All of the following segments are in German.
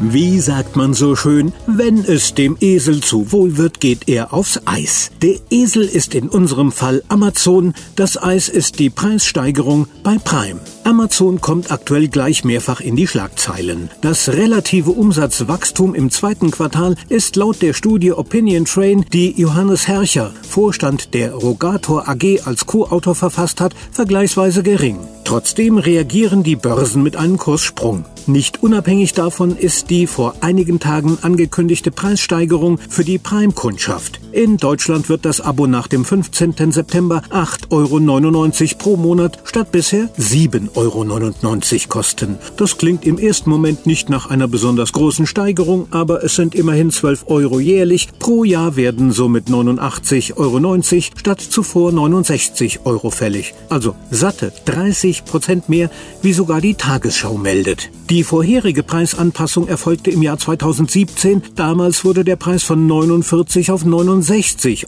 Wie sagt man so schön, wenn es dem Esel zu wohl wird, geht er aufs Eis. Der Esel ist in unserem Fall Amazon, das Eis ist die Preissteigerung bei Prime. Amazon kommt aktuell gleich mehrfach in die Schlagzeilen. Das relative Umsatzwachstum im zweiten Quartal ist laut der Studie Opinion Train, die Johannes Herrcher, Vorstand der Rogator AG als Co-Autor verfasst hat, vergleichsweise gering. Trotzdem reagieren die Börsen mit einem Kurssprung. Nicht unabhängig davon ist die vor einigen Tagen angekündigte Preissteigerung für die Prime-Kundschaft. In Deutschland wird das Abo nach dem 15. September 8,99 Euro pro Monat statt bisher 7,99 Euro kosten. Das klingt im ersten Moment nicht nach einer besonders großen Steigerung, aber es sind immerhin 12 Euro jährlich. Pro Jahr werden somit 89,90 Euro statt zuvor 69 Euro fällig. Also satte 30 Prozent mehr, wie sogar die Tagesschau meldet. Die vorherige Preisanpassung erfolgte im Jahr 2017. Damals wurde der Preis von 49 auf 69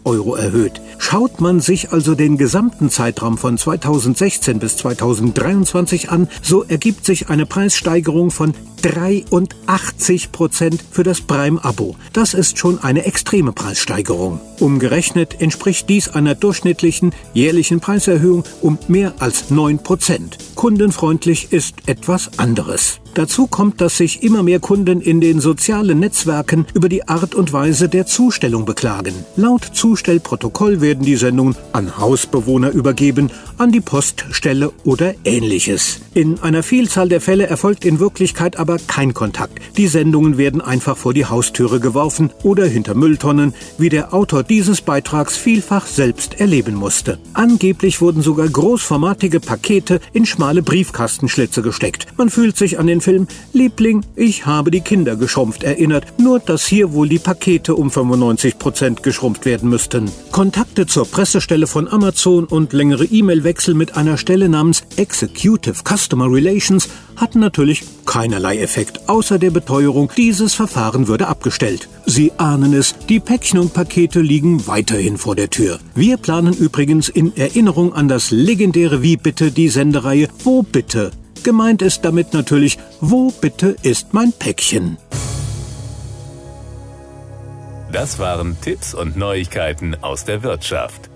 Euro erhöht. Schaut man sich also den gesamten Zeitraum von 2016 bis 2023 an, so ergibt sich eine Preissteigerung von 83 Prozent für das Prime-Abo. Das ist schon eine extreme Preissteigerung. Umgerechnet entspricht dies einer durchschnittlichen jährlichen Preiserhöhung um mehr als 9 Prozent. Kundenfreundlich ist etwas anderes. Dazu kommt, dass sich immer mehr Kunden in den sozialen Netzwerken über die Art und Weise der Zustellung beklagen. Laut Zustellprotokoll werden die Sendungen an Hausbewohner übergeben, an die Poststelle oder ähnliches. In einer Vielzahl der Fälle erfolgt in Wirklichkeit aber kein Kontakt. Die Sendungen werden einfach vor die Haustüre geworfen oder hinter Mülltonnen, wie der Autor dieses Beitrags vielfach selbst erleben musste. Angeblich wurden sogar großformatige Pakete in schmale Briefkastenschlitze gesteckt. Man fühlt sich an den den Film Liebling, ich habe die Kinder geschrumpft erinnert, nur dass hier wohl die Pakete um 95 Prozent geschrumpft werden müssten. Kontakte zur Pressestelle von Amazon und längere E-Mail-Wechsel mit einer Stelle namens Executive Customer Relations hatten natürlich keinerlei Effekt, außer der Beteuerung, dieses Verfahren würde abgestellt. Sie ahnen es, die Päckchen und Pakete liegen weiterhin vor der Tür. Wir planen übrigens in Erinnerung an das legendäre Wie bitte die Sendereihe Wo bitte Gemeint ist damit natürlich, wo bitte ist mein Päckchen? Das waren Tipps und Neuigkeiten aus der Wirtschaft.